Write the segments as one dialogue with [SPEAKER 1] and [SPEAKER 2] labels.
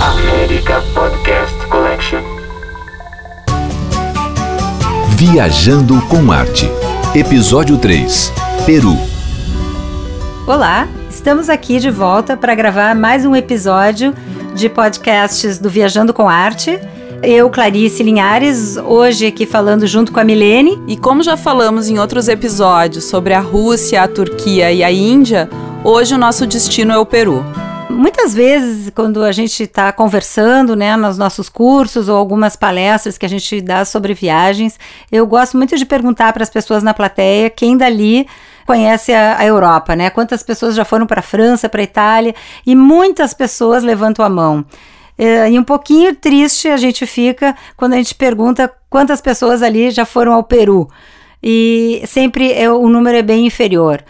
[SPEAKER 1] América Podcast Collection.
[SPEAKER 2] Viajando com Arte. Episódio 3. Peru.
[SPEAKER 3] Olá, estamos aqui de volta para gravar mais um episódio de podcasts do Viajando com Arte. Eu, Clarice Linhares, hoje aqui falando junto com a Milene.
[SPEAKER 4] E como já falamos em outros episódios sobre a Rússia, a Turquia e a Índia, hoje o nosso destino é o Peru.
[SPEAKER 3] Muitas vezes, quando a gente está conversando, né, nos nossos cursos ou algumas palestras que a gente dá sobre viagens, eu gosto muito de perguntar para as pessoas na plateia quem dali conhece a, a Europa, né? Quantas pessoas já foram para a França, para a Itália, e muitas pessoas levantam a mão. É, e um pouquinho triste a gente fica quando a gente pergunta quantas pessoas ali já foram ao Peru. E sempre é, o número é bem inferior.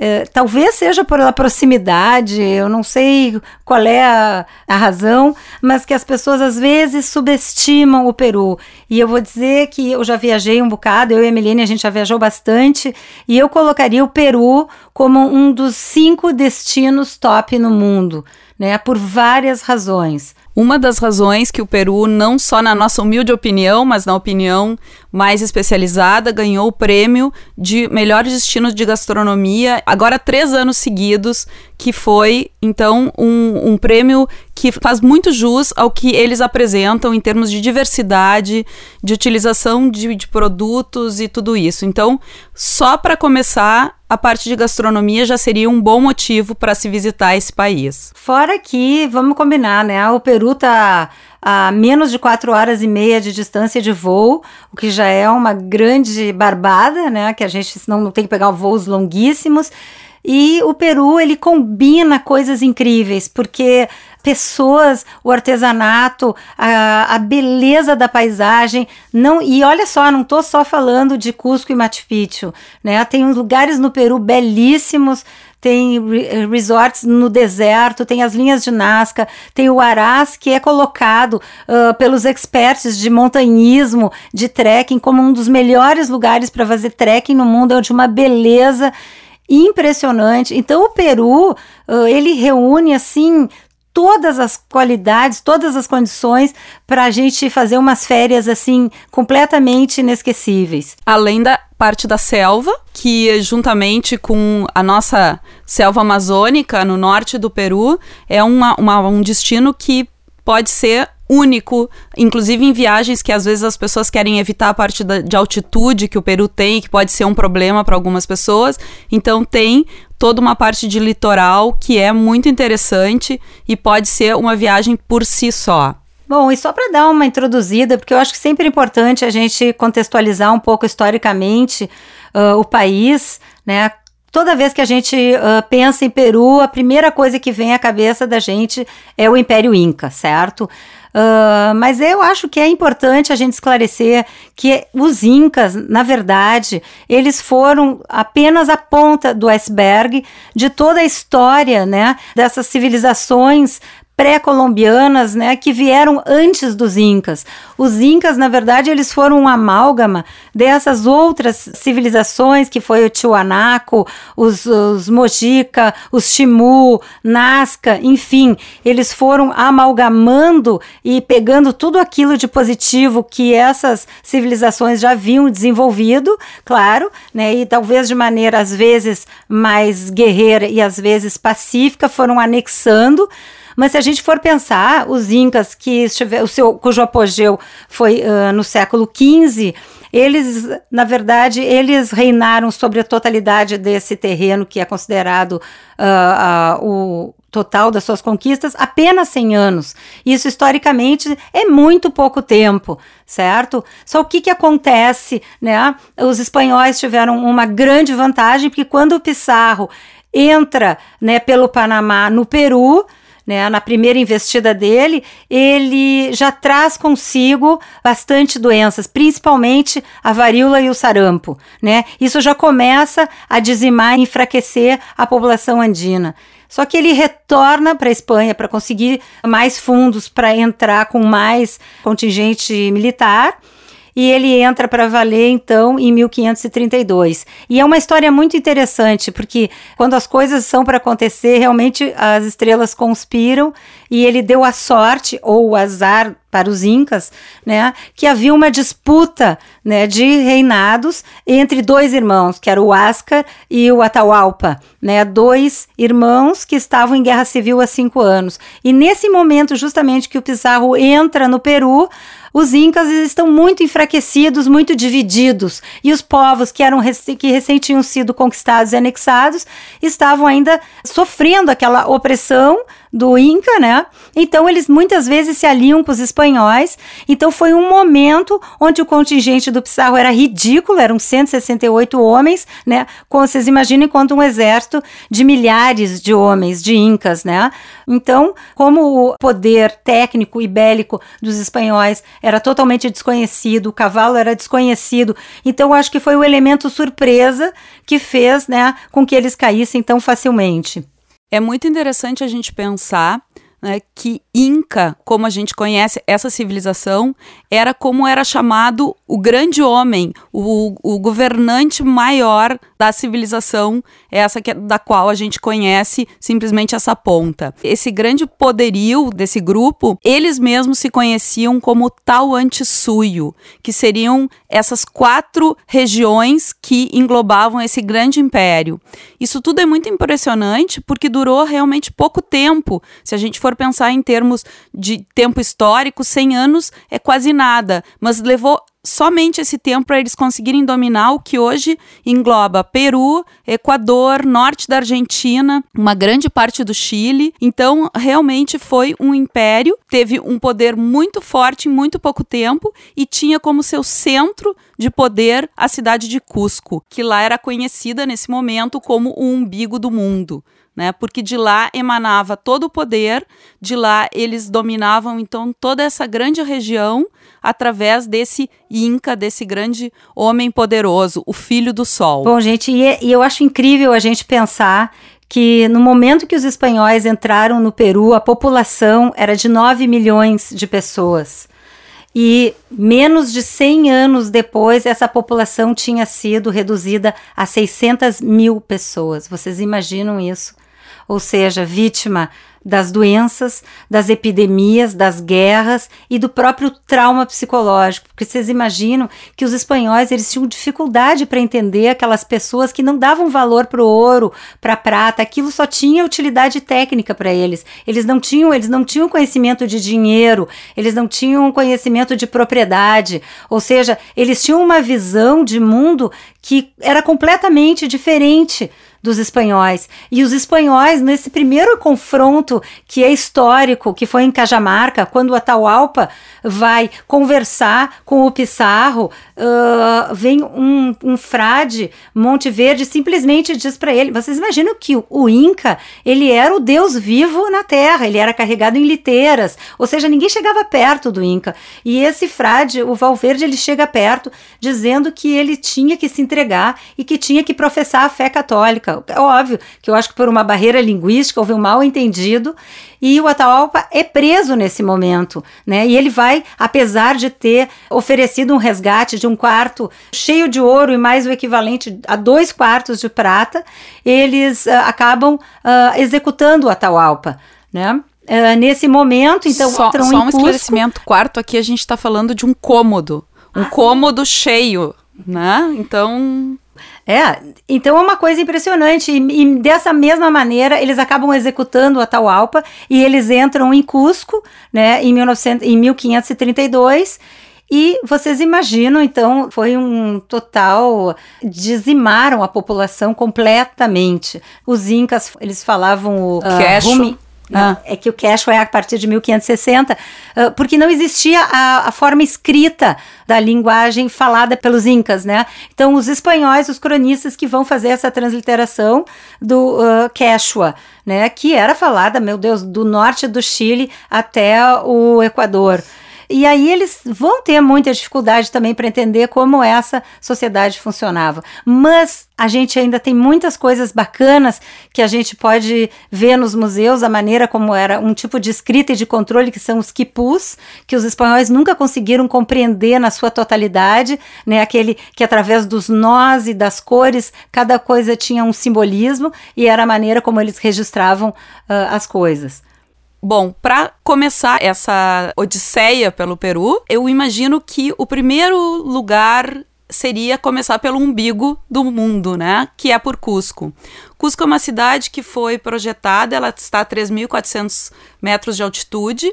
[SPEAKER 3] É, talvez seja por a proximidade, eu não sei qual é a, a, razão, mas que as pessoas às vezes subestimam o Peru. E eu vou dizer que eu já viajei um bocado, eu e a Emilene, a gente já viajou bastante, e eu colocaria o Peru como um dos cinco destinos top no mundo, né? Por várias razões.
[SPEAKER 4] Uma das razões que o Peru, não só na nossa humilde opinião, mas na opinião mais especializada, ganhou o prêmio de melhor destino de gastronomia, agora três anos seguidos, que foi, então, um, um prêmio que faz muito jus ao que eles apresentam em termos de diversidade, de utilização de, de produtos e tudo isso. Então, só para começar, a parte de gastronomia já seria um bom motivo para se visitar esse país.
[SPEAKER 3] Fora que, vamos combinar, né? O Peru tá a menos de quatro horas e meia de distância de voo, o que já é uma grande barbada, né? Que a gente senão não tem que pegar voos longuíssimos. E o Peru, ele combina coisas incríveis, porque pessoas, o artesanato, a, a beleza da paisagem, não e olha só, não estou só falando de Cusco e Machu Picchu, né? Tem uns lugares no Peru belíssimos, tem resorts no deserto, tem as linhas de Nazca, tem o Arás, que é colocado uh, pelos experts de montanhismo, de trekking, como um dos melhores lugares para fazer trekking no mundo, é de uma beleza impressionante. Então o Peru, uh, ele reúne assim todas as qualidades, todas as condições para a gente fazer umas férias assim completamente inesquecíveis.
[SPEAKER 4] Além da parte da selva, que juntamente com a nossa selva amazônica no norte do Peru é uma, uma um destino que pode ser único, inclusive em viagens que às vezes as pessoas querem evitar a parte da, de altitude que o Peru tem, que pode ser um problema para algumas pessoas. Então tem toda uma parte de litoral que é muito interessante e pode ser uma viagem por si só.
[SPEAKER 3] Bom, e só para dar uma introduzida, porque eu acho que sempre é importante a gente contextualizar um pouco historicamente uh, o país, né? Toda vez que a gente uh, pensa em Peru, a primeira coisa que vem à cabeça da gente é o Império Inca, certo? Uh, mas eu acho que é importante a gente esclarecer que os Incas, na verdade, eles foram apenas a ponta do iceberg de toda a história né, dessas civilizações pré-colombianas, né, que vieram antes dos incas. Os incas, na verdade, eles foram um amálgama dessas outras civilizações, que foi o Tiwanaku, os, os Mojica, os Chimu, Nazca, enfim, eles foram amalgamando e pegando tudo aquilo de positivo que essas civilizações já haviam desenvolvido, claro, né, e talvez de maneira às vezes mais guerreira e às vezes pacífica, foram anexando mas se a gente for pensar, os incas que estiver, o seu, cujo apogeu foi uh, no século XV, eles, na verdade, eles reinaram sobre a totalidade desse terreno que é considerado uh, uh, o total das suas conquistas apenas 100 anos. Isso historicamente é muito pouco tempo, certo? Só o que que acontece, né? Os espanhóis tiveram uma grande vantagem porque quando o Pizarro entra, né, pelo Panamá no Peru, né, na primeira investida dele, ele já traz consigo bastante doenças, principalmente a varíola e o sarampo, né? Isso já começa a dizimar e enfraquecer a população andina. Só que ele retorna para a Espanha para conseguir mais fundos para entrar com mais contingente militar e ele entra para valer então em 1532. E é uma história muito interessante, porque quando as coisas são para acontecer, realmente as estrelas conspiram e ele deu a sorte ou o azar para os incas, né, que havia uma disputa, né, de reinados entre dois irmãos, que era o Ascar e o Atahualpa, né, dois irmãos que estavam em guerra civil há cinco anos. E nesse momento, justamente que o Pizarro entra no Peru, os incas estão muito enfraquecidos, muito divididos, e os povos que eram que recém tinham sido conquistados e anexados estavam ainda sofrendo aquela opressão do Inca, né? Então eles muitas vezes se aliam com os espanhóis. Então foi um momento onde o contingente do Pizarro era ridículo, eram 168 homens, né? Como vocês imaginem quanto um exército de milhares de homens, de incas, né? Então, como o poder técnico e bélico dos espanhóis era totalmente desconhecido, o cavalo era desconhecido. Então, acho que foi o elemento surpresa que fez, né, com que eles caíssem tão facilmente.
[SPEAKER 4] É muito interessante a gente pensar né, que Inca, como a gente conhece essa civilização, era como era chamado o grande homem, o, o governante maior da civilização, essa que, é, da qual a gente conhece simplesmente essa ponta. Esse grande poderio desse grupo, eles mesmos se conheciam como Tauantissuyo, que seriam essas quatro regiões que englobavam esse grande império. Isso tudo é muito impressionante porque durou realmente pouco tempo. Se a gente for pensar em termos de tempo histórico, 100 anos é quase nada, mas levou somente esse tempo para eles conseguirem dominar o que hoje engloba Peru, Equador, norte da Argentina, uma grande parte do Chile. Então, realmente foi um império, teve um poder muito forte em muito pouco tempo e tinha como seu centro de poder a cidade de Cusco, que lá era conhecida nesse momento como o umbigo do mundo né? Porque de lá emanava todo o poder, de lá eles dominavam então toda essa grande região através desse Inca, desse grande homem poderoso, o filho do sol.
[SPEAKER 3] Bom, gente, e, e eu acho incrível a gente pensar que no momento que os espanhóis entraram no Peru, a população era de 9 milhões de pessoas. E menos de 100 anos depois, essa população tinha sido reduzida a 600 mil pessoas. Vocês imaginam isso? Ou seja, vítima das doenças, das epidemias, das guerras e do próprio trauma psicológico, porque vocês imaginam que os espanhóis eles tinham dificuldade para entender aquelas pessoas que não davam valor para o ouro, para a prata, aquilo só tinha utilidade técnica para eles. Eles não tinham, eles não tinham conhecimento de dinheiro, eles não tinham conhecimento de propriedade, ou seja, eles tinham uma visão de mundo que era completamente diferente dos espanhóis. E os espanhóis, nesse primeiro confronto que é histórico, que foi em Cajamarca, quando o Atahualpa vai conversar com o Pissarro, uh, vem um, um frade Monte Verde simplesmente diz para ele: vocês imaginam que o, o, Inca ele era o Deus vivo na Terra, ele era carregado em liteiras, ou seja, ninguém chegava perto do Inca. E esse frade, o Valverde, ele chega perto dizendo que ele tinha que se entregar e que tinha que professar a fé católica. É óbvio que eu acho que por uma barreira linguística houve um mal entendido e o Atahualpa é preso nesse momento, né? E ele vai, apesar de ter oferecido um resgate de um quarto cheio de ouro e mais o equivalente a dois quartos de prata, eles uh, acabam uh, executando o Atahualpa, né? Uh, nesse momento, então,
[SPEAKER 4] só, só um esclarecimento. Quarto aqui a gente está falando de um cômodo, um ah, cômodo sim. cheio, né? Então
[SPEAKER 3] é, então é uma coisa impressionante. E, e, dessa mesma maneira, eles acabam executando a Atahualpa e eles entram em Cusco, né, em, 1900, em 1532. E vocês imaginam, então, foi um total. dizimaram a população completamente. Os Incas, eles falavam o.
[SPEAKER 4] Uh, Rumi,
[SPEAKER 3] ah. É que o Quechua é a partir de 1560, uh, porque não existia a, a, forma escrita da linguagem falada pelos incas, né? Então, os espanhóis, os cronistas que vão fazer essa transliteração do uh, Quechua, né? Que era falada, meu Deus, do norte do Chile até o Equador. E aí eles vão ter muita dificuldade também para entender como essa sociedade funcionava. Mas a gente ainda tem muitas coisas bacanas que a gente pode ver nos museus, a maneira como era um tipo de escrita e de controle que são os quipus, que os espanhóis nunca conseguiram compreender na sua totalidade, né? Aquele que através dos nós e das cores, cada coisa tinha um simbolismo e era a maneira como eles registravam uh, as coisas.
[SPEAKER 4] Bom, para começar essa odisseia pelo Peru, eu imagino que o primeiro lugar seria começar pelo umbigo do mundo, né? Que é por Cusco. Cusco é uma cidade que foi projetada, ela está a 3.400 metros de altitude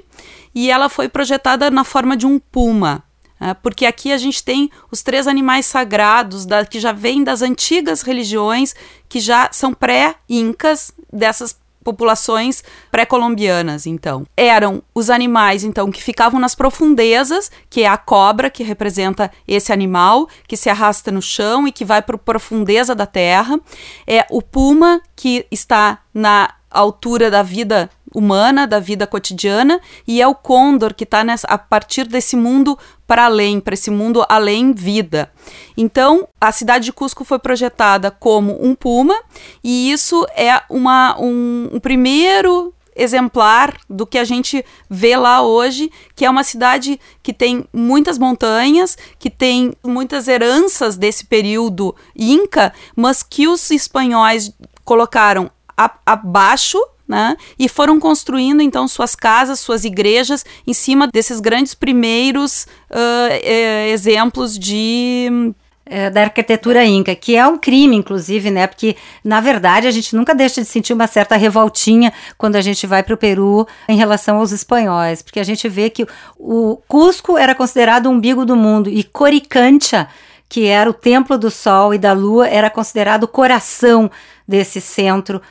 [SPEAKER 4] e ela foi projetada na forma de um puma. Né? Porque aqui a gente tem os três animais sagrados da, que já vêm das antigas religiões, que já são pré-incas dessas populações pré-colombianas, então. Eram os animais, então, que ficavam nas profundezas, que é a cobra, que representa esse animal, que se arrasta no chão e que vai para a profundeza da terra. É o puma, que está na altura da vida humana, da vida cotidiana, e é o Condor que está a partir desse mundo para além, para esse mundo além vida. Então, a cidade de Cusco foi projetada como um puma, e isso é uma, um, um primeiro exemplar do que a gente vê lá hoje, que é uma cidade que tem muitas montanhas, que tem muitas heranças desse período inca, mas que os espanhóis colocaram abaixo né? E foram construindo então suas casas, suas igrejas em cima desses grandes primeiros uh, exemplos de
[SPEAKER 3] é, da arquitetura inca, que é um crime, inclusive, né? Porque, na verdade, a gente nunca deixa de sentir uma certa revoltinha quando a gente vai para o Peru em relação aos espanhóis, porque a gente vê que o Cusco era considerado o umbigo do mundo e Coricancha, que era o templo do sol e da lua, era considerado o coração desse centro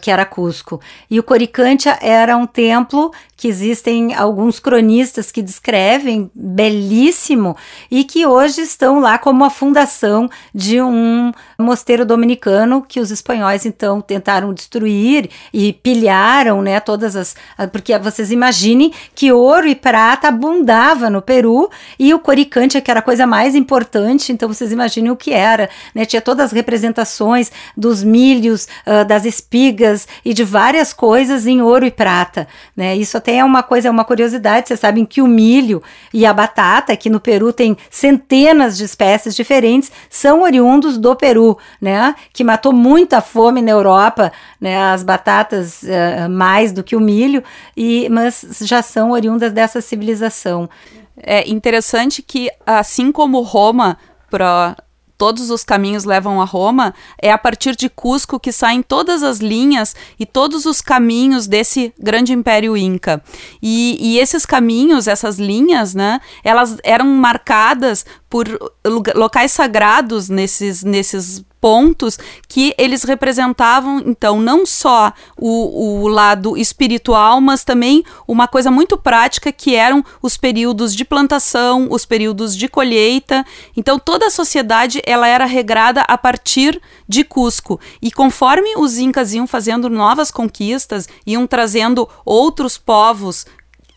[SPEAKER 3] que era Cusco. E o Coricancha era um templo que existem alguns cronistas que descrevem belíssimo e que hoje estão lá como a fundação de um mosteiro dominicano que os espanhóis então tentaram destruir e pilharam, né, todas as porque vocês imaginem que ouro e prata abundava no Peru e o Coricancha que era a coisa mais importante, então vocês imaginem o que era, né? Tinha todas as representações dos milhos, uh, das espigas e de várias coisas em ouro e prata, né? Isso até é uma coisa, é uma curiosidade, vocês sabem que o milho e a batata, que no Peru tem centenas de espécies diferentes, são oriundos do Peru, né? Que matou muita fome na Europa, né? As batatas uh, mais do que o milho, e, mas já são oriundas dessa civilização.
[SPEAKER 4] É interessante que, assim como Roma, para todos os caminhos levam a Roma, é a partir de Cusco que saem todas as linhas e todos os caminhos desse grande império inca. E, e esses caminhos, essas linhas, né, elas eram marcadas por locais sagrados nesses, nesses pontos que eles representavam, então, não só o, o lado espiritual, mas também uma coisa muito prática que eram os períodos de plantação, os períodos de colheita. Então, toda a sociedade ela era regrada a partir de Cusco. E conforme os incas iam fazendo novas conquistas, iam trazendo outros povos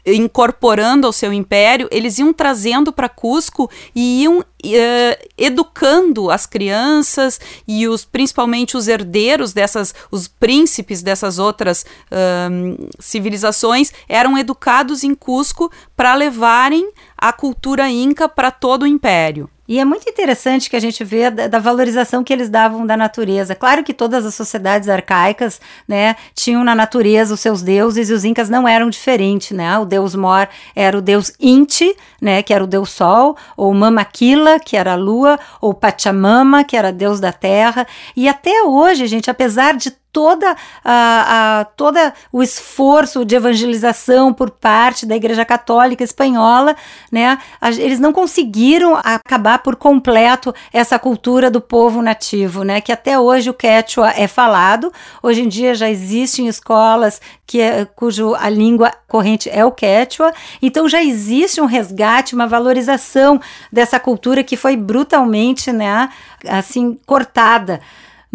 [SPEAKER 4] incorporando ao seu império, eles iam trazendo para Cusco e iam uh, educando as crianças e os principalmente os herdeiros dessas, os príncipes dessas outras uh, civilizações eram educados em Cusco para levarem a cultura inca para todo o império.
[SPEAKER 3] E é muito interessante que a gente vê da, da, valorização que eles davam da natureza. Claro que todas as sociedades arcaicas, né, tinham na natureza os seus deuses e os incas não eram diferentes, né? O deus Mor era o deus Inti, né, que era o deus Sol, ou Mamaquila, que era a lua, ou Pachamama, que era deus da terra. E até hoje, gente, apesar de toda a, a, toda o esforço de evangelização por parte da Igreja Católica espanhola, né? Eles não conseguiram acabar por completo essa cultura do povo nativo, né? Que até hoje o quechua é falado. Hoje em dia já existem escolas que é, cujo a língua corrente é o quechua. Então já existe um resgate, uma valorização dessa cultura que foi brutalmente, né? Assim cortada.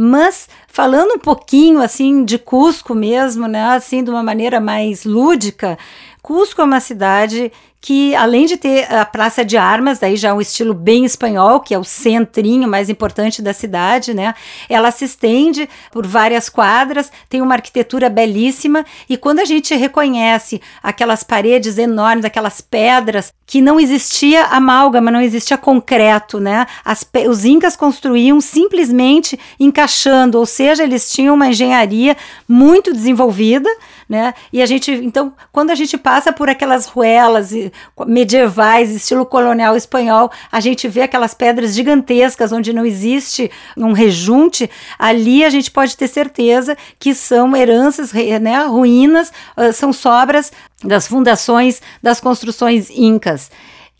[SPEAKER 3] Mas falando um pouquinho assim de Cusco mesmo, né, assim de uma maneira mais lúdica, Cusco é uma cidade que além de ter a Praça de Armas, daí já um estilo bem espanhol, que é o centrinho mais importante da cidade, né? Ela se estende por várias quadras, tem uma arquitetura belíssima e quando a gente reconhece aquelas paredes enormes, aquelas pedras que não existia amálgama, não existia concreto, né? As, os incas construíam simplesmente encaixando, ou seja, eles tinham uma engenharia muito desenvolvida, né? E a gente, então, quando a gente passa por aquelas ruelas medievais, estilo colonial espanhol, a gente vê aquelas pedras gigantescas onde não existe um rejunte, ali a gente pode ter certeza que são heranças, né, ruínas, ah, são sobras das fundações das construções incas.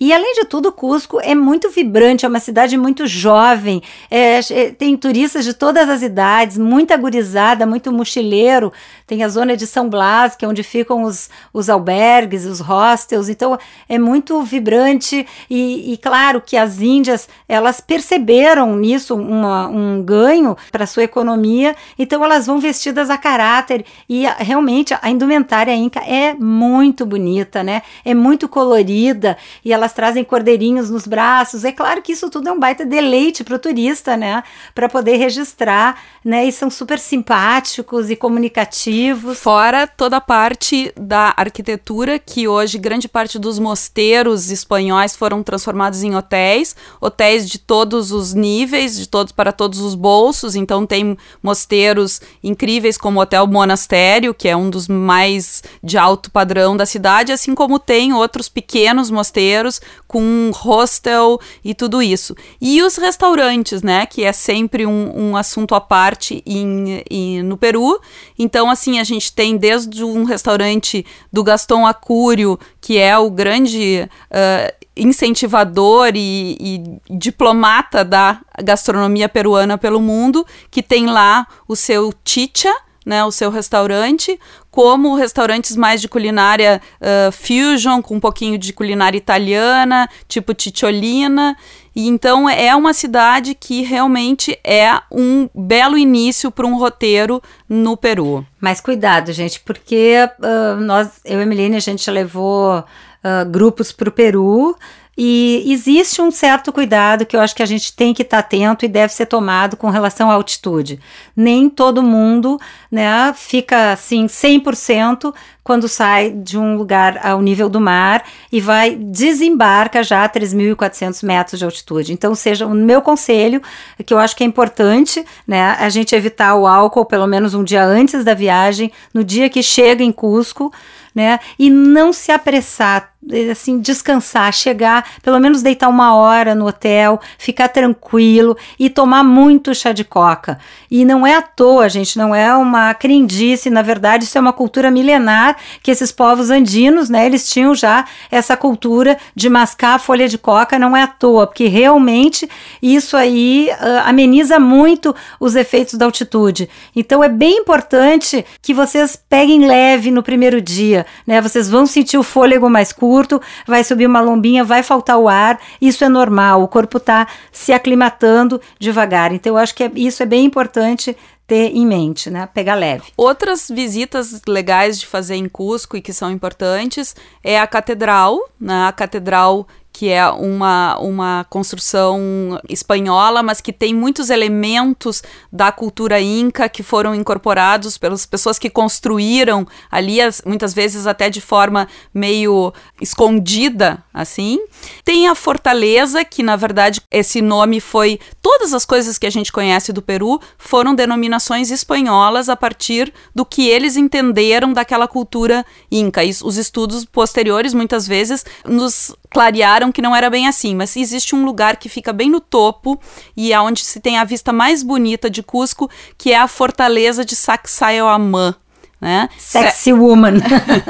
[SPEAKER 3] E além de tudo, Cusco é muito vibrante, é uma cidade muito jovem, é, é, tem turistas de todas as idades, muita gurizada, muito mochileiro. Tem a zona de São Blas, que é onde ficam os, os albergues, os hostels. Então é muito vibrante e, e claro que as Índias elas perceberam nisso uma, um ganho para sua economia. Então elas vão vestidas a caráter e a, realmente a indumentária inca é muito bonita, né? É muito colorida e elas trazem cordeirinhos nos braços. É claro que isso tudo é um baita deleite para o turista, né? Para poder registrar, né? E são super simpáticos e comunicativos.
[SPEAKER 4] Fora toda a parte da arquitetura, que hoje grande parte dos mosteiros espanhóis foram transformados em hotéis, hotéis de todos os níveis, de todos para todos os bolsos. Então tem mosteiros incríveis como o Hotel Monastério, que é um dos mais de alto padrão da cidade, assim como tem outros pequenos mosteiros com hostel e tudo isso. E os restaurantes, né? Que é sempre um, um assunto à parte em, em, no Peru. Então, assim, a gente tem desde um restaurante do Gaston Acúrio, que é o grande. Uh, incentivador e, e, diplomata da gastronomia peruana pelo mundo, que tem lá o seu chicha, né, o seu restaurante, como restaurantes mais de culinária uh, fusion, com um pouquinho de culinária italiana, tipo Ticciolina. E então é uma cidade que realmente é um belo início para um roteiro no Peru.
[SPEAKER 3] Mas cuidado, gente, porque uh, nós, eu e a Milene, a gente levou uh, grupos para o Peru e existe um certo cuidado que eu acho que a gente tem que estar tá atento e deve ser tomado com relação à altitude. Nem todo mundo né, fica assim 100% quando sai de um lugar ao nível do mar e vai desembarca já a 3.400 metros de altitude. Então, seja o meu conselho, que eu acho que é importante, né, a gente evitar o álcool pelo menos um dia antes da viagem, no dia que chega em Cusco, né, e não se apressar assim, descansar, chegar, pelo menos deitar uma hora no hotel, ficar tranquilo e tomar muito chá de coca. E não é à toa, gente, não é uma crendice, na verdade, isso é uma cultura milenar que esses povos andinos, né, eles tinham já essa cultura de mascar a folha de coca, não é à toa, porque realmente isso aí uh, ameniza muito os efeitos da altitude. Então é bem importante que vocês peguem leve no primeiro dia, né? Vocês vão sentir o fôlego mais curto curto, vai subir uma lombinha, vai faltar o ar, isso é normal, o corpo está se aclimatando devagar. Então, eu acho que é, isso é bem importante ter em mente, né? Pegar leve.
[SPEAKER 4] Outras visitas legais de fazer em Cusco e que são importantes é a catedral, né? A catedral que é uma, uma construção espanhola, mas que tem muitos elementos da cultura inca que foram incorporados pelas pessoas que construíram ali, muitas vezes até de forma meio escondida, assim. Tem a fortaleza, que na verdade esse nome foi. Todas as coisas que a gente conhece do Peru foram denominações espanholas a partir do que eles entenderam daquela cultura inca. E os estudos posteriores, muitas vezes, nos clarearam que não era bem assim, mas existe um lugar que fica bem no topo e é onde se tem a vista mais bonita de Cusco, que é a fortaleza de Sacsayhuamán né?
[SPEAKER 3] Sexy woman.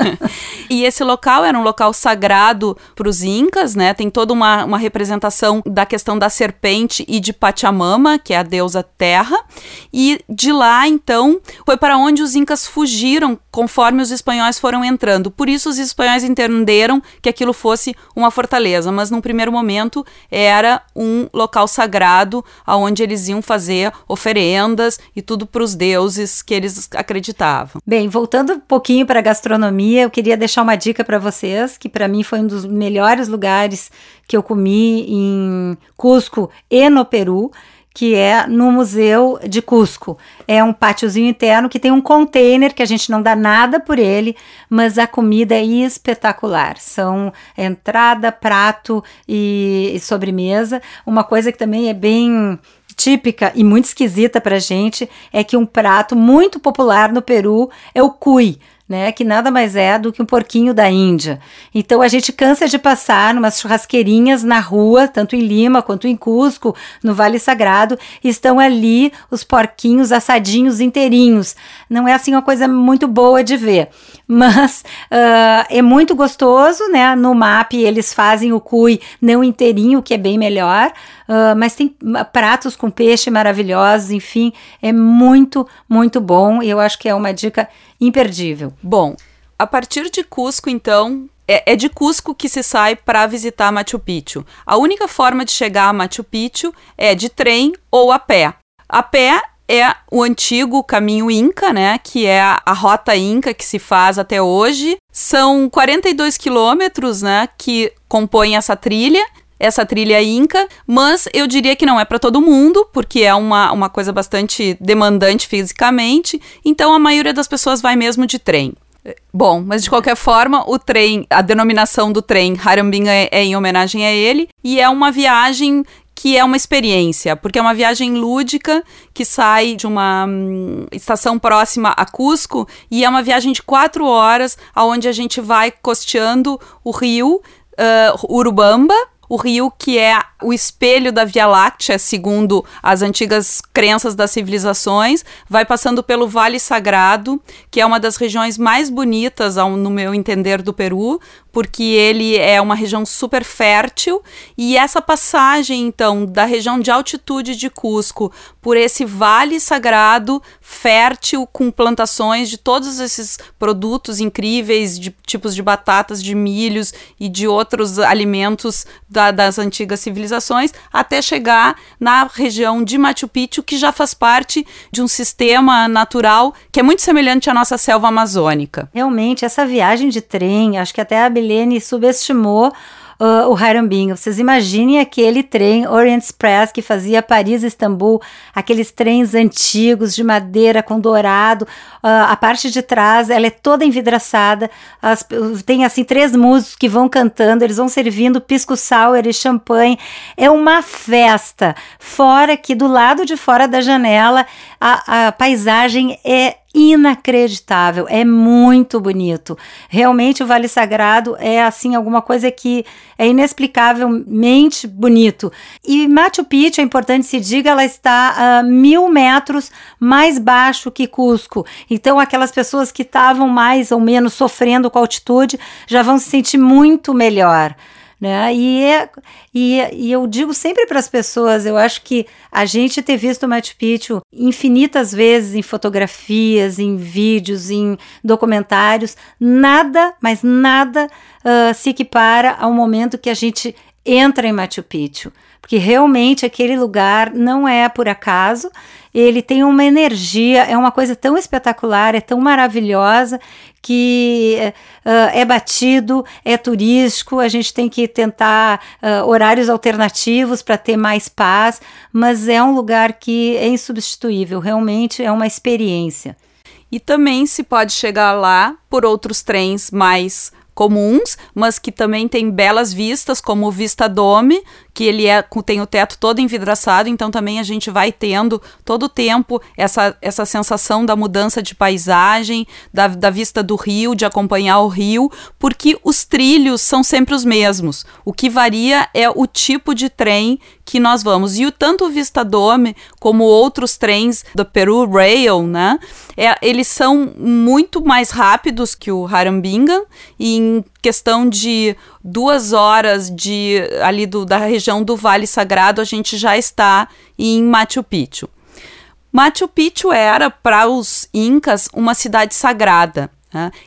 [SPEAKER 4] e esse local era um local sagrado para os incas, né? Tem toda uma, uma representação da questão da serpente e de Pachamama, que é a deusa terra. E de lá, então, foi para onde os incas fugiram conforme os espanhóis foram entrando. Por isso os espanhóis entenderam que aquilo fosse uma fortaleza, mas num primeiro momento era um local sagrado aonde eles iam fazer oferendas e tudo para os deuses que eles acreditavam.
[SPEAKER 3] Bem, Bem, voltando um pouquinho para a gastronomia, eu queria deixar uma dica para vocês, que para mim foi um dos melhores lugares que eu comi em Cusco e no Peru, que é no Museu de Cusco. É um pátiozinho interno que tem um container que a gente não dá nada por ele, mas a comida é espetacular. São entrada, prato e, e sobremesa. Uma coisa que também é bem típica e muito esquisita para gente é que um prato muito popular no Peru é o cuy né, que nada mais é do que um porquinho da Índia. Então a gente cansa de passar numas churrasqueirinhas na rua, tanto em Lima quanto em Cusco, no Vale Sagrado, estão ali os porquinhos assadinhos inteirinhos. Não é assim uma coisa muito boa de ver, mas uh, é muito gostoso, né? No MAP eles fazem o cui não inteirinho, que é bem melhor, uh, mas tem pratos com peixe maravilhosos, enfim, é muito, muito bom e eu acho que é uma dica imperdível.
[SPEAKER 4] Bom, a partir de Cusco, então, é, é de Cusco que se sai para visitar Machu Picchu. A única forma de chegar a Machu Picchu é de trem ou a pé. A pé é o antigo caminho Inca, né? Que é a, rota Inca que se faz até hoje. São 42 quilômetros, né? Que compõem essa trilha. Essa trilha Inca, mas eu diria que não é para todo mundo, porque é uma, uma coisa bastante demandante fisicamente, então a maioria das pessoas vai mesmo de trem. Bom, mas de qualquer forma, o trem, a denominação do trem Harambinga é, é, em homenagem a ele e é uma viagem que é uma experiência, porque é uma viagem lúdica que sai de uma hum, estação próxima a Cusco e é uma viagem de quatro horas, aonde a gente vai costeando o rio uh, Urubamba, o rio que é o espelho da Via Láctea, segundo as antigas crenças das civilizações, vai passando pelo Vale Sagrado, que é uma das regiões mais bonitas, no meu entender, do Peru, porque ele é uma região super fértil. E essa passagem então da região de altitude de Cusco por esse vale sagrado fértil com plantações de todos esses produtos incríveis de tipos de batatas, de milhos e de outros alimentos da, das antigas civilizações até chegar na região de Machu Picchu que já faz parte de um sistema natural que é muito semelhante à nossa selva amazônica.
[SPEAKER 3] Realmente essa viagem de trem, acho que até a Milene subestimou o Harambinga. Vocês imaginem aquele trem Orient Express que fazia Paris-Istambul, aqueles trens antigos de madeira com dourado. Uh, a parte de trás ela é toda envidraçada. As, tem assim três músicos que vão cantando, eles vão servindo pisco sour e champanhe. É uma festa. Fora que do lado de fora da janela a, a paisagem é inacreditável, é muito bonito. Realmente o Vale Sagrado é assim alguma coisa que é inexplicavelmente bonito. E Machu Picchu, é importante se diga, ela está a mil metros mais baixo que Cusco. Então aquelas pessoas que estavam mais ou menos sofrendo com a altitude já vão se sentir muito melhor. Né? E, é, e, e eu digo sempre para as pessoas, eu acho que a gente ter visto o Machu Picchu infinitas vezes em fotografias, em vídeos, em documentários, nada, mas nada uh, se equipara ao momento que a gente entra em Machu Picchu, porque realmente aquele lugar não é por acaso, ele tem uma energia, é uma coisa tão espetacular, é tão maravilhosa que uh, é batido, é turístico, a gente tem que tentar uh, horários alternativos para ter mais paz, mas é um lugar que é insubstituível, realmente é uma experiência.
[SPEAKER 4] E também se pode chegar lá por outros trens mais comuns, mas que também tem belas vistas, como Vista Dome, que ele é, tem o teto todo envidraçado, então também a gente vai tendo todo o tempo essa, essa sensação da mudança de paisagem, da, da vista do rio, de acompanhar o rio, porque os trilhos são sempre os mesmos. O que varia é o tipo de trem que nós vamos. E o tanto o Vista Dome como outros trens do Peru Rail, né? É, eles são muito mais rápidos que o Harambinga em questão de duas horas de ali do, da região do Vale Sagrado, a gente já está em Machu Picchu. Machu Picchu era para os incas uma cidade sagrada.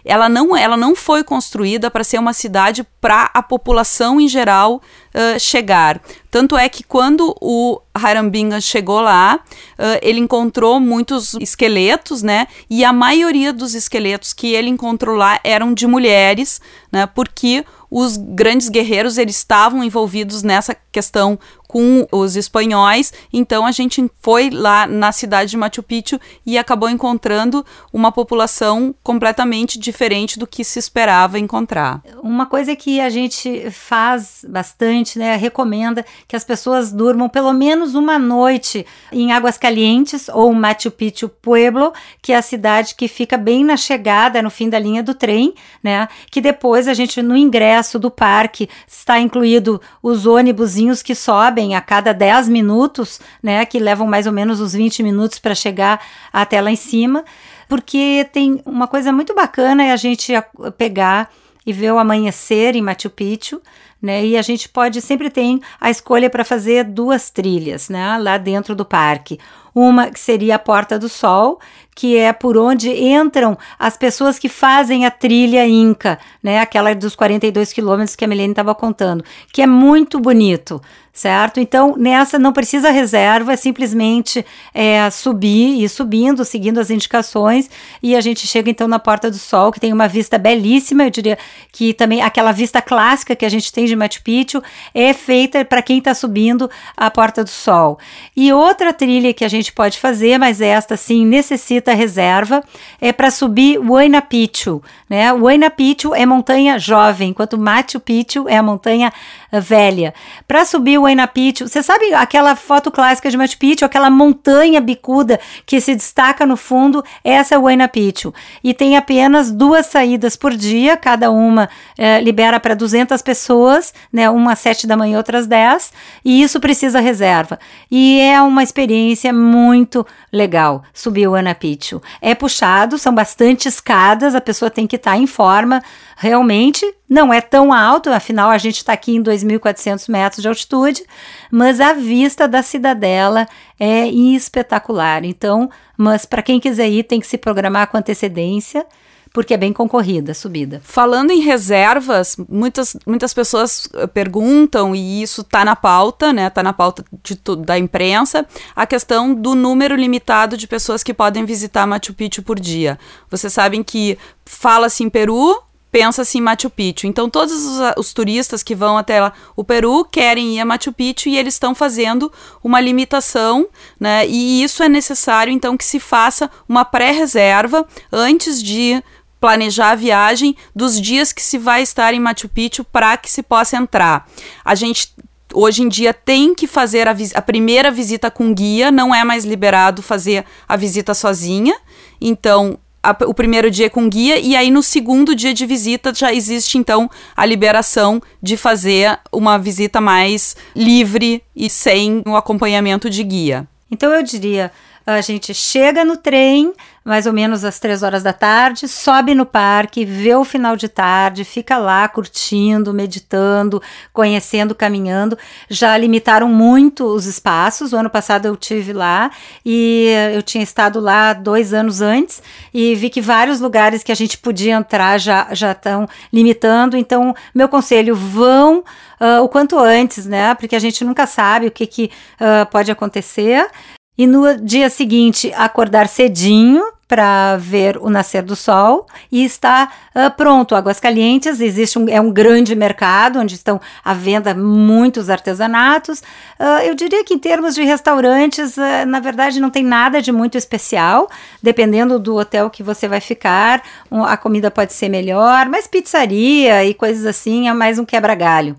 [SPEAKER 4] Ela, não, ela não foi construída para ser uma cidade para a população em geral uh, chegar. Tanto é que quando o Harambinga chegou lá, uh, ele encontrou muitos esqueletos, né? E a maioria dos esqueletos que ele encontrou lá eram de mulheres, né? Porque os grandes guerreiros eles estavam envolvidos nessa questão com os espanhóis. Então a gente foi lá na cidade de Machu Picchu e acabou encontrando uma população completamente diferente do que se esperava encontrar.
[SPEAKER 3] Uma coisa que a gente faz bastante, né, recomenda que as pessoas durmam pelo menos uma noite em Águas Calientes ou Machu Picchu Pueblo, que é a cidade que fica bem na chegada, no fim da linha do trem, né? Que depois a gente no ingresso do parque está incluído os ônibusinhos que sobem sobem a cada 10 minutos, né, que levam mais ou menos uns 20 minutos para chegar até lá em cima, porque tem uma coisa muito bacana é a gente pegar e ver o amanhecer em Machu Picchu, né? E a gente pode sempre tem a escolha para fazer duas trilhas, né? Lá dentro do parque. Uma que seria a Porta do Sol, que é por onde entram as pessoas que fazem a trilha Inca, né? Aquela dos 42 quilômetros que a Melene estava contando, que é muito bonito certo? Então, nessa não precisa reserva, é simplesmente é, subir e subindo, seguindo as indicações, e a gente chega então na Porta do Sol, que tem uma vista belíssima, eu diria que também aquela vista clássica que a gente tem de Machu Picchu é feita para quem está subindo a Porta do Sol. E outra trilha que a gente pode fazer, mas esta sim necessita reserva, é para subir Huayna Picchu, né? Huayna Picchu é montanha jovem, enquanto Machu Picchu é a montanha velha. Para subir o Huayna Picchu, você sabe aquela foto clássica de Machu Picchu, aquela montanha bicuda que se destaca no fundo, essa é o Huayna Picchu. E tem apenas duas saídas por dia, cada uma é, libera para 200 pessoas, né, uma às 7 da manhã, outras 10, e isso precisa reserva. E é uma experiência muito legal subir o Huayna Picchu. É puxado, são bastante escadas, a pessoa tem que estar tá em forma, realmente não é tão alto, afinal a gente está aqui em 2.400 metros de altitude, mas a vista da cidadela é espetacular. Então, mas para quem quiser ir, tem que se programar com antecedência porque é bem concorrida a subida.
[SPEAKER 4] Falando em reservas, muitas, muitas pessoas eh, perguntam, e isso está na pauta, né? Está na pauta de, da imprensa, a questão do número limitado de pessoas que podem visitar Machu Picchu por dia. Vocês sabem que fala-se em Peru, pensa-se em Machu Picchu. Então, todos os, os, turistas que vão até o Peru querem ir a Machu Picchu e eles estão fazendo uma limitação, né? E isso é necessário, então, que se faça uma pré-reserva antes de planejar a viagem dos dias que se vai estar em Machu Picchu para que se possa entrar. A gente hoje em dia tem que fazer a, a, primeira visita com guia, não é mais liberado fazer a visita sozinha. Então, a, o primeiro dia com guia e aí no segundo dia de visita já existe então a liberação de fazer uma visita mais livre e sem o acompanhamento de guia.
[SPEAKER 3] Então eu diria, a gente chega no trem, mais ou menos às três horas da tarde, sobe no parque, vê o final de tarde, fica lá curtindo, meditando, conhecendo, caminhando. Já limitaram muito os espaços. O ano passado eu tive lá e eu tinha estado lá dois anos antes e vi que vários lugares que a gente podia entrar já já estão limitando. Então, meu conselho, vão uh, o quanto antes, né? Porque a gente nunca sabe o que, que uh, pode acontecer. E no dia seguinte, acordar cedinho para ver o nascer do sol e está uh, pronto. Águas Calientes existe um, é um grande mercado onde estão à venda muitos artesanatos. Uh, eu diria que em termos de restaurantes, uh, na verdade não tem nada de muito especial. Dependendo do hotel que você vai ficar, um, a comida pode ser melhor, mas pizzaria e coisas assim é mais um quebra-galho.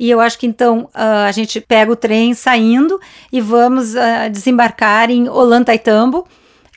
[SPEAKER 3] E eu acho que então uh, a gente pega o trem saindo e vamos uh, desembarcar em Olantaytambo,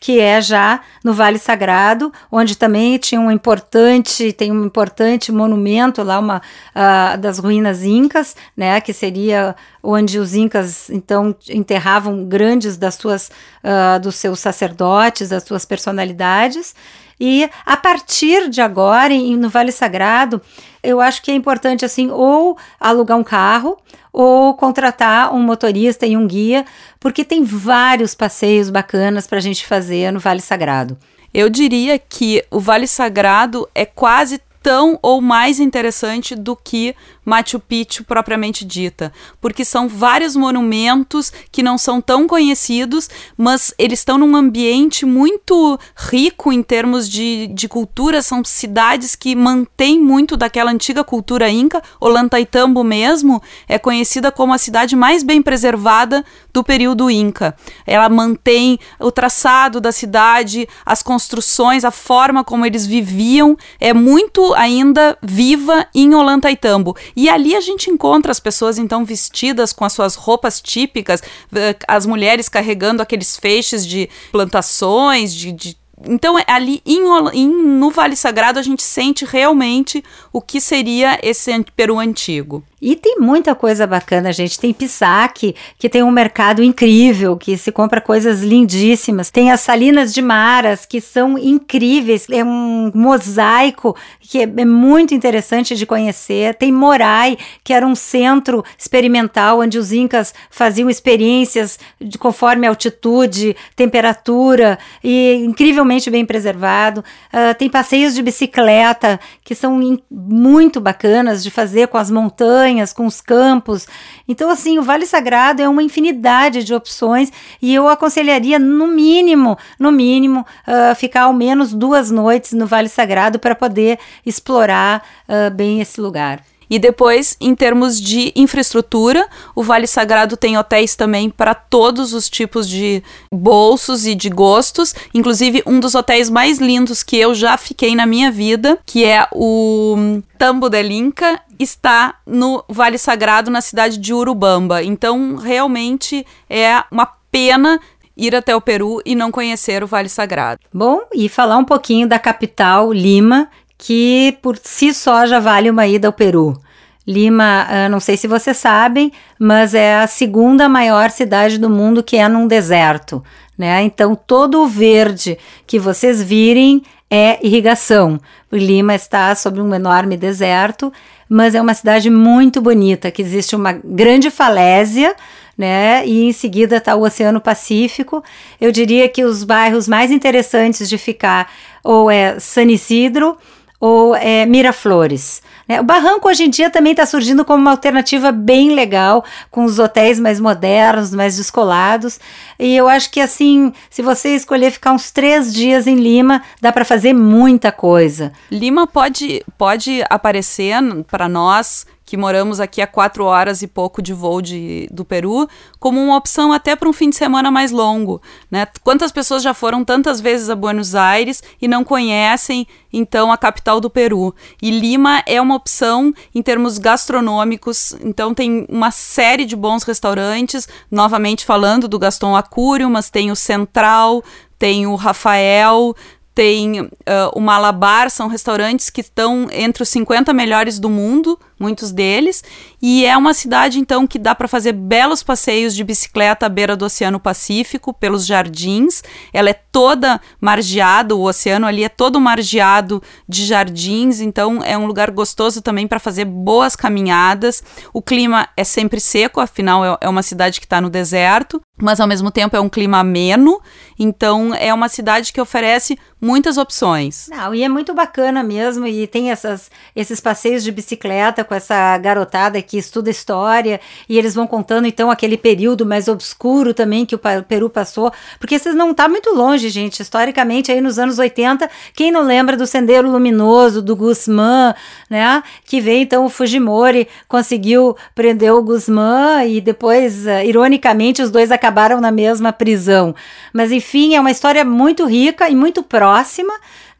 [SPEAKER 3] que é já no Vale Sagrado, onde também tinha um importante, tem um importante monumento lá, uma uh, das ruínas incas, né, que seria onde os incas então enterravam grandes das suas, uh, dos seus sacerdotes, das suas personalidades. E a partir de agora, em, no Vale Sagrado, eu acho que é importante assim ou alugar um carro ou contratar um motorista e um guia, porque tem vários passeios bacanas para a gente fazer no Vale Sagrado.
[SPEAKER 4] Eu diria que o Vale Sagrado é quase tão ou mais interessante do que Machu Picchu propriamente dita, porque são vários monumentos que não são tão conhecidos, mas eles estão num ambiente muito rico em termos de, de cultura, são cidades que mantêm muito daquela antiga cultura inca. Ollantaytambo mesmo é conhecida como a cidade mais bem preservada do período inca. Ela mantém o traçado da cidade, as construções, a forma como eles viviam, é muito ainda viva em Ollantaytambo. E ali a gente encontra as pessoas então vestidas com as suas roupas típicas, eh, as mulheres carregando aqueles feixes de plantações, de, de então, é ali em, em, no Vale Sagrado, a gente sente realmente o que seria esse Peru antigo.
[SPEAKER 3] E tem muita coisa bacana, gente. Tem Pissac, que tem um mercado incrível, que se compra coisas lindíssimas. Tem as Salinas de Maras, que são incríveis. É um mosaico que é, é muito interessante de conhecer. Tem Morai, que era um centro experimental onde os incas faziam experiências de conforme altitude, temperatura e incrivelmente bem preservado. Uh, tem passeios de bicicleta que são muito bacanas de fazer com as montanhas montanhas, com os campos. Então, assim, o Vale Sagrado é uma infinidade de opções e eu aconselharia, no mínimo, no mínimo, uh, ficar ao menos duas noites no Vale Sagrado para poder explorar uh, bem esse lugar.
[SPEAKER 4] E depois, em termos de infraestrutura, o Vale Sagrado tem hotéis também para todos os tipos de bolsos e de gostos. Inclusive, um dos hotéis mais lindos que eu já fiquei na minha vida, que é o Tambo del Inca, está no Vale Sagrado, na cidade de Urubamba. Então, realmente é uma pena ir até o Peru e não conhecer o Vale Sagrado.
[SPEAKER 3] Bom, e falar um pouquinho da capital, Lima, que por si só já vale uma ida ao Peru. Lima, uh, não sei se vocês sabem, mas é a segunda maior cidade do mundo que é num deserto, né? Então todo o verde que vocês virem é irrigação. Lima está sobre um enorme deserto, mas é uma cidade muito bonita, que existe uma grande falésia, né? E em seguida está o Oceano Pacífico. Eu diria que os bairros mais interessantes de ficar ou é San Isidro, ou é, Miraflores. Né? O Barranco hoje em dia também está surgindo como uma alternativa bem legal, com os hotéis mais modernos, mais descolados. E eu acho que assim, se você escolher ficar uns três dias em Lima, dá para fazer muita coisa.
[SPEAKER 4] Lima pode, pode aparecer para nós que moramos aqui a quatro horas e pouco de voo de, do Peru, como uma opção até para um fim de semana mais longo. Né? Quantas pessoas já foram tantas vezes a Buenos Aires e não conhecem, então, a capital do Peru? E Lima é uma opção em termos gastronômicos, então tem uma série de bons restaurantes, novamente falando do Gaston Acúrio, mas tem o Central, tem o Rafael, tem uh, o Malabar, são restaurantes que estão entre os 50 melhores do mundo, muitos deles, e é uma cidade então que dá para fazer belos passeios de bicicleta à beira do Oceano Pacífico, pelos jardins. Ela é toda margeada, o oceano ali é todo margeado de jardins, então é um lugar gostoso também para fazer boas caminhadas. O clima é sempre seco, afinal é, é uma cidade que está no deserto, mas ao mesmo tempo é um clima ameno, então é uma cidade que oferece muitas opções.
[SPEAKER 3] Não, e é muito bacana mesmo, e tem essas, esses passeios de bicicleta com essa garotada que estuda história, e eles vão contando então aquele período mais obscuro também que o Peru passou, porque vocês não tá muito longe, gente, historicamente aí nos anos 80, quem não lembra do Sendeiro Luminoso, do Guzmán, né, que veio então o Fujimori, conseguiu prender o Guzmán e depois, uh, ironicamente, os dois acabaram na mesma prisão. Mas enfim, é uma história muito rica e muito próxima,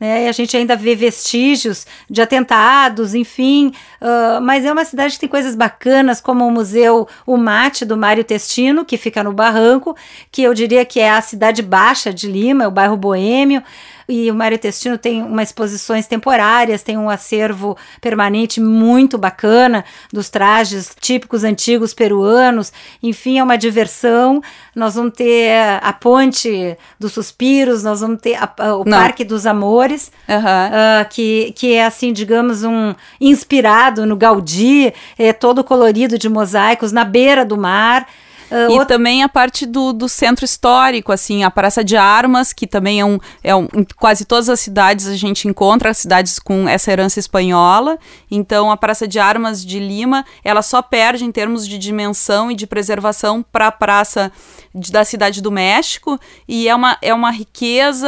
[SPEAKER 3] né? E a gente ainda vê vestígios de atentados, enfim. Uh, mas é uma cidade que tem coisas bacanas, como o Museu O Mate do Mário Testino, que fica no Barranco, que eu diria que é a cidade baixa de Lima, é o bairro boêmio e o Mário Testino tem umas exposições temporárias, tem um acervo permanente muito bacana dos trajes típicos antigos peruanos. Enfim, é uma diversão. Nós vamos ter a Ponte dos Suspiros, nós vamos ter a, a, o Não. Parque dos Amores, uhum. uh, que, que é assim, digamos, um inspirado no Gaudí, é todo colorido de mosaicos na beira do mar. Uh,
[SPEAKER 4] e
[SPEAKER 3] outra-
[SPEAKER 4] também a parte do, do centro histórico, assim, a Praça de Armas, que também é um, é um. Em quase todas as cidades a gente encontra cidades com essa herança espanhola. Então a Praça de Armas de Lima, ela só perde em termos de dimensão e de preservação para a Praça de- da Cidade do México. E é uma, é uma riqueza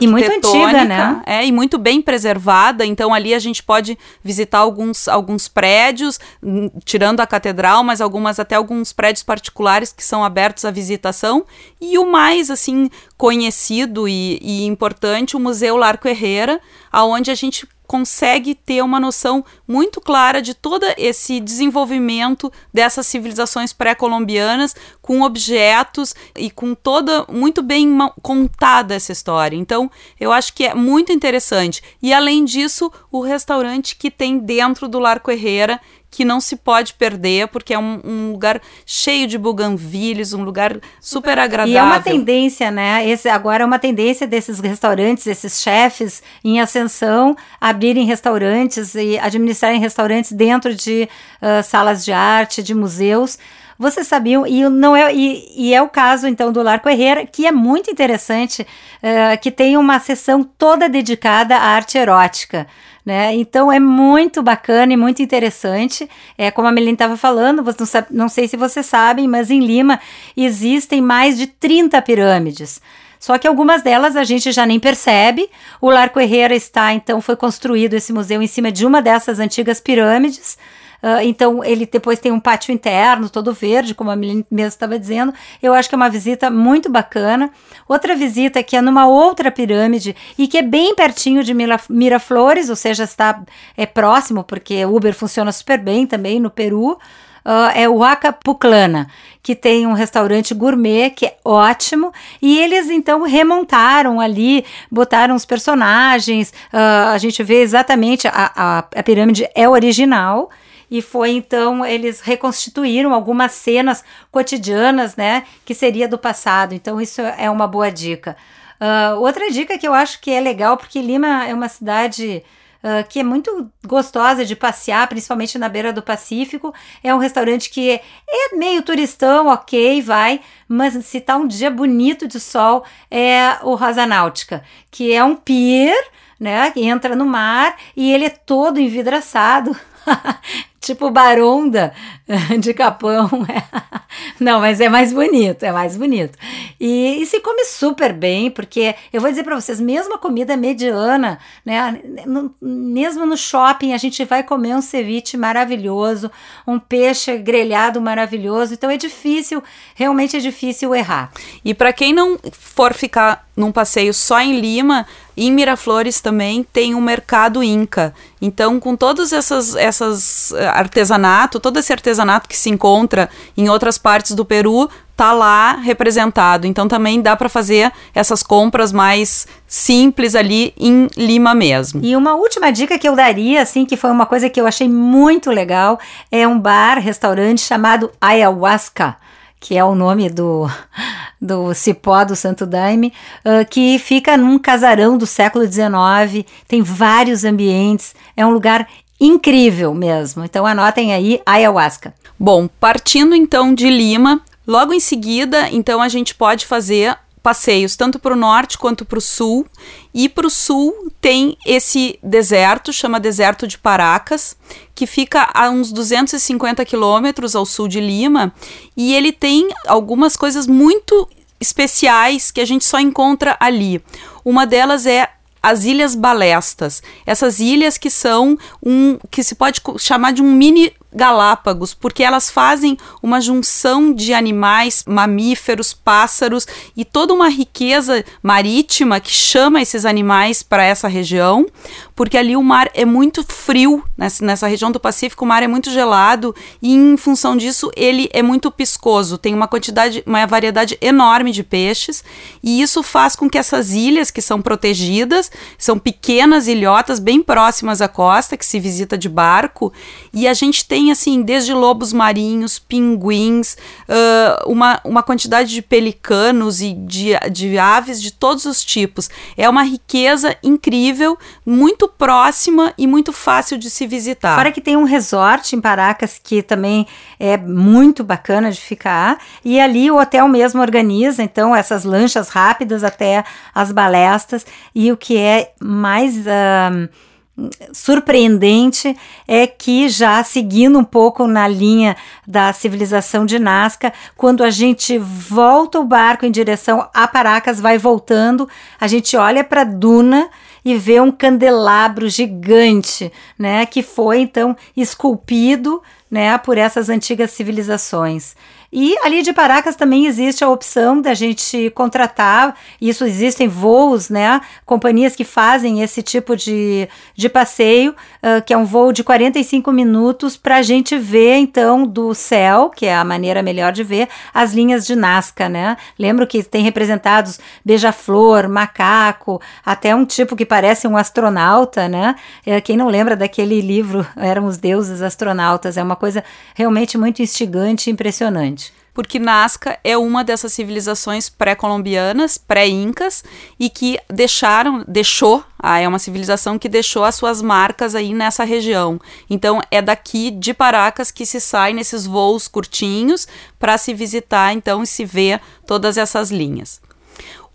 [SPEAKER 3] E muito
[SPEAKER 4] arquitetônica.
[SPEAKER 3] antiga, né?
[SPEAKER 4] É, e muito bem preservada. Então ali a gente pode visitar alguns, alguns prédios, hum, tirando a catedral, mas algumas até alguns prédios particulares que são abertos à visitação. E o mais assim conhecido e, e importante, o Museu Larco Herrera, aonde a gente consegue ter uma noção muito clara de todo esse desenvolvimento dessas civilizações pré-colombianas com objetos e com toda muito bem contada essa história. Então, eu acho que é muito interessante. E além disso, o restaurante que tem dentro do Larco Herrera que não se pode perder, porque é um, um lugar cheio de buganvilles, um lugar super agradável.
[SPEAKER 3] E é uma tendência, né? Esse agora é uma tendência desses restaurantes, esses chefes em ascensão, abrirem restaurantes e administrarem restaurantes dentro de ah, salas de arte, de museus. Vocês sabiam, e não é, e, e é o caso então do Larco Herrera, que é muito interessante, eh, que tem uma sessão toda dedicada à arte erótica. Né? Então é muito bacana e muito interessante. É como a Melina estava falando, não, sabe- não sei se vocês sabem, mas em Lima existem mais de 30 pirâmides. Só que algumas delas a gente já nem percebe. O Larco Herrera está, então, foi construído esse museu em cima de uma dessas antigas pirâmides. Ah, então, ele depois tem um pátio interno todo verde, como a Melina mesmo estava dizendo. Eu acho que é uma visita muito bacana. Outra visita que é numa outra pirâmide e que é bem pertinho de Mira- Miraflores, ou seja, está é próximo, porque Uber funciona super bem também no Peru. ah, é o Acapuclana, que tem um restaurante gourmet que é ótimo. E eles então remontaram ali, botaram os personagens. ah, a gente vê exatamente a, a, a pirâmide é original. E foi então, eles reconstituíram algumas cenas cotidianas, né? Que seria do passado. Então, isso é uma boa dica. Ah, outra dica que eu acho que é legal, porque Lima é uma cidade ah, que é muito gostosa de passear, principalmente na beira do Pacífico. É um restaurante que é, é meio turistão, ok, vai, mas se tá um dia bonito de sol, é o Rosa Náutica, que é um pier, né, que entra no mar e ele é todo envidraçado. tipo Baronda de Capão. Não, mas é mais bonito, é mais bonito. E, e se come super bem, porque eu vou dizer para vocês, mesmo a comida mediana, né? no- mesmo no shopping, a gente vai comer um ceviche maravilhoso, um peixe grelhado maravilhoso. Então é difícil, realmente é difícil errar.
[SPEAKER 4] E para quem não for ficar num passeio só em Lima, em Miraflores também tem o mercado Inca. Então, com todos essas, essas artesanato, todo esse artesanato que se encontra em outras partes do Peru, tá lá representado. Então, também dá para fazer essas compras mais simples ali em Lima mesmo.
[SPEAKER 3] E uma última dica que eu daria, assim, que foi uma coisa que eu achei muito legal, é um bar, restaurante chamado Ayahuasca, que é o nome do, do cipó do Santo Daime, ah, que fica num casarão do século XIX, tem vários ambientes, é um lugar incrível mesmo. Então anotem aí Ayahuasca.
[SPEAKER 4] Bom, partindo então de Lima, logo em seguida, então a gente pode fazer passeios tanto para o norte quanto para o sul. E para o sul tem esse deserto, chama Deserto de Paracas, que fica a uns 250 quilômetros ao sul de Lima. E ele tem algumas coisas muito especiais que a gente só encontra ali. Uma delas é as Ilhas Balestas. Essas ilhas que são um que se pode chamar de um mini Galápagos, porque elas fazem uma junção de animais, mamíferos, pássaros e toda uma riqueza marítima que chama esses animais para essa região, porque ali o mar é muito frio, nessa, nessa região do Pacífico o mar é muito gelado e em função disso ele é muito piscoso, tem uma quantidade, uma variedade enorme de peixes e isso faz com que essas ilhas que são protegidas, são pequenas ilhotas bem próximas à costa que se visita de barco e a gente tem tem assim desde lobos marinhos, pinguins, uh, uma, uma quantidade de pelicanos e de, de aves de todos os tipos. É uma riqueza incrível, muito próxima e muito fácil de se visitar.
[SPEAKER 3] Fora que tem um resort em Paracas que também é muito bacana de ficar. E ali o hotel mesmo organiza, então, essas lanchas rápidas até as balestas. E o que é mais. Uh, surpreendente é que já seguindo um pouco na linha da civilização de Nazca, quando a gente volta o barco em direção a Paracas, vai voltando, a gente olha para Duna e vê um candelabro gigante, né, que foi então esculpido, né, por essas antigas civilizações. E ali de Paracas também existe a opção da gente contratar, isso existem voos, né? Companhias que fazem esse tipo de, de passeio, uh, que é um voo de 45 minutos, para a gente ver então do céu, que é a maneira melhor de ver, as linhas de Nazca, né? Lembro que tem representados beija-flor, macaco, até um tipo que parece um astronauta, né? É, quem não lembra daquele livro Eram os Deuses Astronautas, é uma coisa realmente muito instigante e impressionante
[SPEAKER 4] porque Nazca é uma dessas civilizações pré-colombianas, pré-incas, e que deixaram, deixou, ah, é uma civilização que deixou as suas marcas aí nessa região. Então é daqui de Paracas que se sai nesses voos curtinhos para se visitar, então, e se ver todas essas linhas.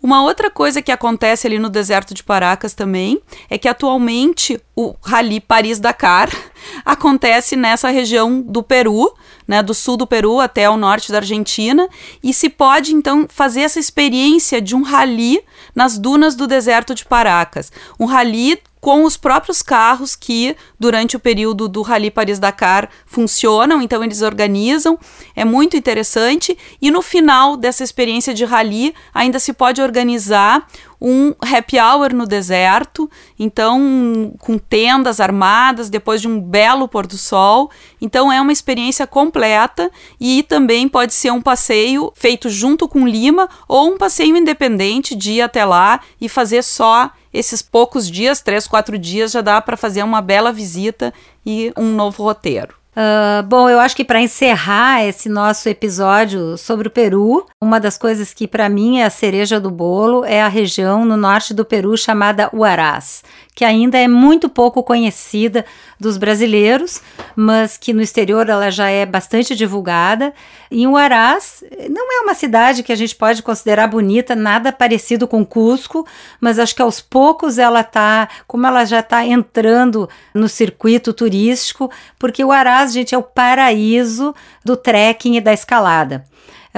[SPEAKER 4] Uma outra coisa que acontece ali no deserto de Paracas também é que atualmente o Rally Paris-Dakar acontece nessa região do Peru, né, do sul do Peru até o norte da Argentina, e se pode então fazer essa experiência de um rally nas dunas do deserto de Paracas. Um rally com os próprios carros que, durante o período do Rally Paris-Dakar, funcionam, então eles organizam, é muito interessante. E no final dessa experiência de rally, ainda se pode organizar um happy hour no deserto, então com tendas armadas depois de um belo pôr do sol. Então é uma experiência completa e também pode ser um passeio feito junto com Lima ou um passeio independente de ir até lá e fazer só esses poucos dias, três, quatro dias, já dá para fazer uma bela visita e um novo roteiro.
[SPEAKER 3] Uh, bom, eu acho que para encerrar esse nosso episódio sobre o Peru, uma das coisas que para mim é a cereja do bolo é a região no norte do Peru chamada Huaraz, que ainda é muito pouco conhecida dos brasileiros, mas que no exterior ela já é bastante divulgada. E Huaraz não é uma cidade que a gente pode considerar bonita, nada parecido com Cusco, mas acho que aos poucos ela tá, como ela já está entrando no circuito turístico, porque o Huaraz, gente, é o paraíso do trekking e da escalada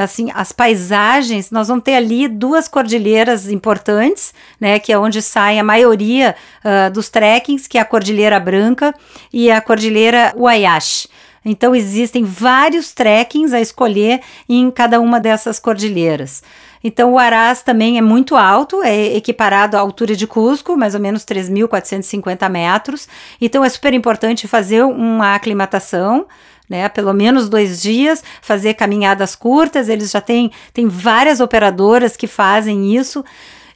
[SPEAKER 3] assim, as paisagens, nós vamos ter ali duas cordilheiras importantes, né, que é onde sai a maioria uh, dos trekkings, que é a Cordilheira Branca e a Cordilheira Uayash. Então existem vários trekkings a escolher em cada uma dessas cordilheiras. Então o Araz também é muito alto, é equiparado à altura de Cusco, mais ou menos 3.450 metros. Então é super importante fazer uma aclimatação né? Pelo menos dois dias, fazer caminhadas curtas. Eles já têm, têm várias operadoras que fazem isso.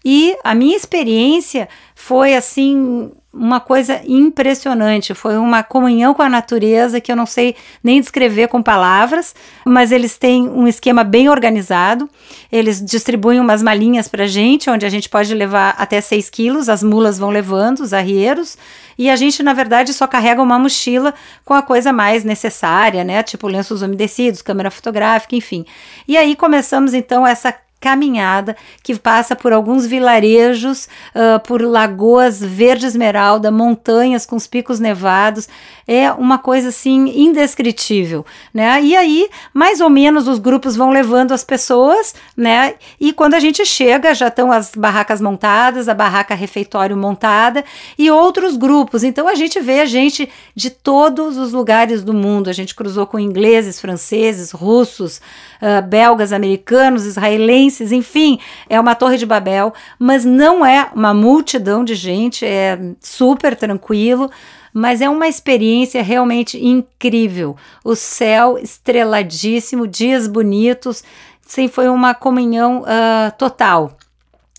[SPEAKER 3] E a minha experiência foi assim uma coisa impressionante. Foi uma comunhão com a natureza que eu não sei nem descrever com palavras, mas eles têm um esquema bem organizado. Eles distribuem umas malinhas para gente, onde a gente pode levar até 6 quilos, as mulas vão levando, os arrieiros, e a gente, na verdade, só carrega uma mochila com a coisa mais necessária, né? Tipo lenços umedecidos, câmera fotográfica, enfim. E aí começamos então essa caminhada que passa por alguns vilarejos, uh, por lagoas verde esmeralda, montanhas com os picos nevados. É uma coisa assim indescritível, né? E aí, mais ou menos, os grupos vão levando as pessoas, né? E quando a gente chega, já estão as barracas montadas, a barraca refeitório montada e outros grupos. Então a gente vê gente de todos os lugares do mundo. A gente cruzou com ingleses, franceses, russos, uh, belgas, americanos, israelenses, enfim, é uma torre de Babel, mas não é uma multidão de gente, é super tranquilo mas é uma experiência realmente incrível. O céu estreladíssimo, dias bonitos, sim, foi uma comunhão uh, total.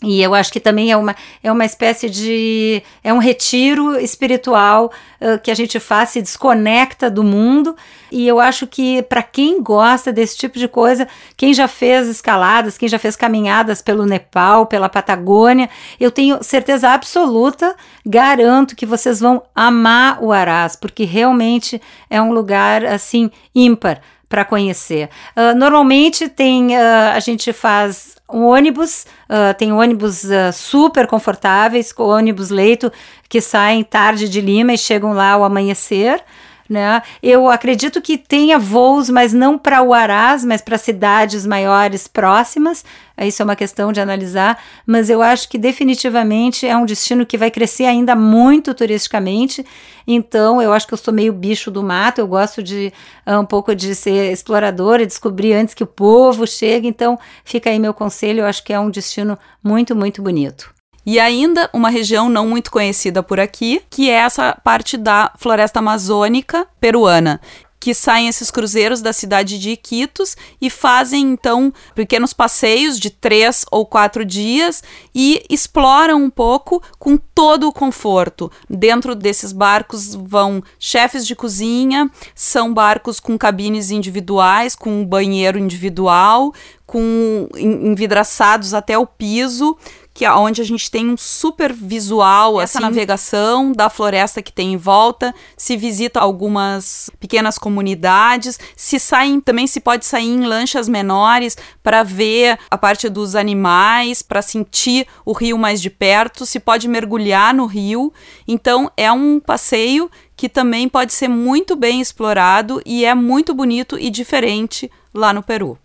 [SPEAKER 3] E eu acho que também é uma, é uma espécie de. é um retiro espiritual uh, que a gente faz, se desconecta do mundo. E eu acho que, para quem gosta desse tipo de coisa, quem já fez escaladas, quem já fez caminhadas pelo Nepal, pela Patagônia, eu tenho certeza absoluta, garanto que vocês vão amar o Arás, porque realmente é um lugar assim ímpar para conhecer. Uh, normalmente tem, uh, a gente faz um ônibus, uh, tem ônibus super confortáveis, ônibus leito que saem tarde de Lima e chegam lá ao amanhecer. Né? Eu acredito que tenha voos, mas não para o Arás, mas para cidades maiores próximas. Isso é uma questão de analisar, mas eu acho que definitivamente é um destino que vai crescer ainda muito turisticamente. Então, eu acho que eu sou meio bicho do mato, eu gosto de uh, um pouco de ser exploradora e descobrir antes que o povo chegue. Então, fica aí meu conselho, eu acho que é um destino muito, muito bonito.
[SPEAKER 4] E ainda uma região não muito conhecida por aqui, que é essa parte da floresta amazônica peruana, que saem esses cruzeiros da cidade de Iquitos e fazem então pequenos passeios de três ou quatro dias e exploram um pouco com todo o conforto. Dentro desses barcos vão chefes de cozinha, são barcos com cabines individuais, com um banheiro individual, com envidraçados até o piso que é onde a gente tem um super visual, essa assim, navegação da floresta que tem em volta, se visita algumas pequenas comunidades, se saem também se pode sair em lanchas menores para ver a parte dos animais, para sentir o rio mais de perto, se pode mergulhar no rio. Então é um passeio que também pode ser muito bem explorado e é muito bonito e diferente lá no Peru.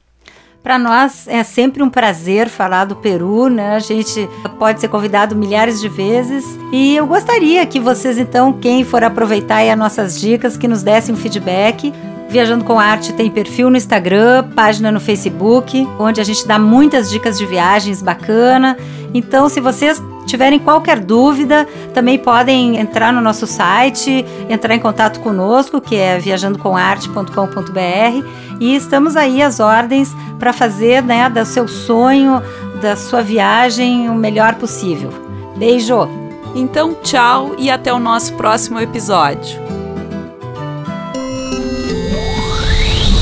[SPEAKER 3] Para nós é sempre um prazer falar do Peru, né? A gente pode ser convidado milhares de vezes e eu gostaria que vocês então, quem for aproveitar as nossas dicas, que nos dessem um feedback. Viajando com Arte tem perfil no Instagram, página no Facebook, onde a gente dá muitas dicas de viagens bacana. Então, se vocês tiverem qualquer dúvida, também podem entrar no nosso site, entrar em contato conosco, que é viajandocomarte.com.br, e estamos aí às ordens para fazer, né, do seu sonho, da sua viagem o melhor possível. Beijo.
[SPEAKER 4] Então, tchau e até o nosso próximo episódio.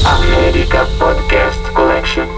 [SPEAKER 4] America Podcast Collection.